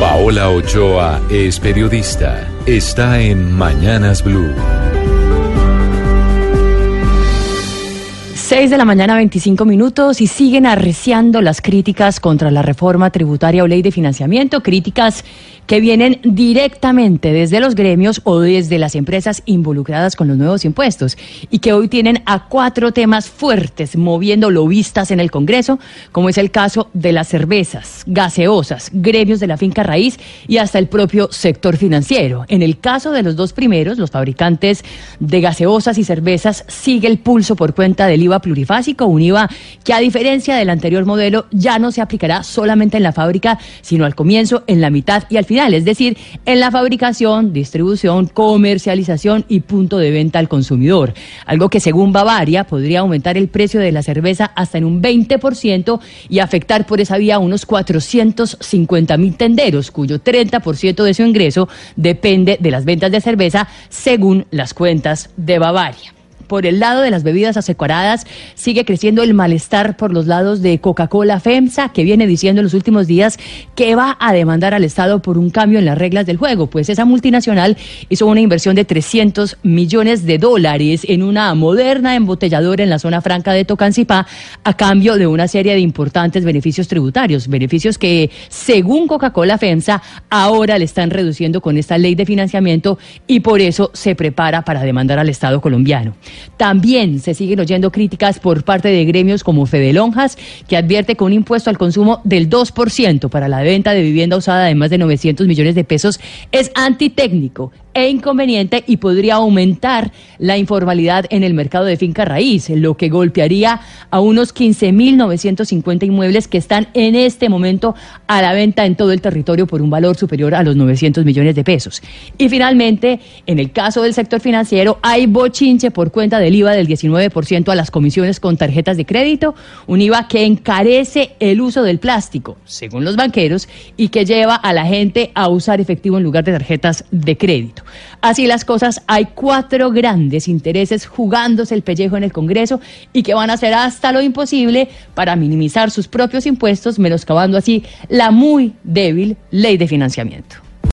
Paola Ochoa es periodista. Está en Mañanas Blue. 6 de la mañana, 25 minutos, y siguen arreciando las críticas contra la reforma tributaria o ley de financiamiento, críticas que vienen directamente desde los gremios o desde las empresas involucradas con los nuevos impuestos y que hoy tienen a cuatro temas fuertes moviendo lobistas en el Congreso, como es el caso de las cervezas, gaseosas, gremios de la finca raíz y hasta el propio sector financiero. En el caso de los dos primeros, los fabricantes de gaseosas y cervezas, sigue el pulso por cuenta del IVA plurifásico, un IVA que a diferencia del anterior modelo ya no se aplicará solamente en la fábrica, sino al comienzo, en la mitad y al final es decir, en la fabricación, distribución, comercialización y punto de venta al consumidor. Algo que según Bavaria podría aumentar el precio de la cerveza hasta en un 20% y afectar por esa vía a unos 450 mil tenderos, cuyo 30% de su ingreso depende de las ventas de cerveza, según las cuentas de Bavaria por el lado de las bebidas azucaradas sigue creciendo el malestar por los lados de Coca-Cola FEMSA, que viene diciendo en los últimos días que va a demandar al Estado por un cambio en las reglas del juego, pues esa multinacional hizo una inversión de 300 millones de dólares en una moderna embotelladora en la zona franca de Tocancipá a cambio de una serie de importantes beneficios tributarios, beneficios que según Coca-Cola FEMSA ahora le están reduciendo con esta ley de financiamiento y por eso se prepara para demandar al Estado colombiano. También se siguen oyendo críticas por parte de gremios como Fede Lonjas, que advierte que un impuesto al consumo del 2% para la venta de vivienda usada de más de 900 millones de pesos es antitécnico e inconveniente y podría aumentar la informalidad en el mercado de finca raíz, lo que golpearía a unos 15.950 inmuebles que están en este momento a la venta en todo el territorio por un valor superior a los 900 millones de pesos. Y finalmente, en el caso del sector financiero, hay bochinche por cuenta del IVA del 19% a las comisiones con tarjetas de crédito, un IVA que encarece el uso del plástico, según los banqueros, y que lleva a la gente a usar efectivo en lugar de tarjetas de crédito. Así las cosas, hay cuatro grandes intereses jugándose el pellejo en el Congreso y que van a hacer hasta lo imposible para minimizar sus propios impuestos, menoscabando así la muy débil ley de financiamiento.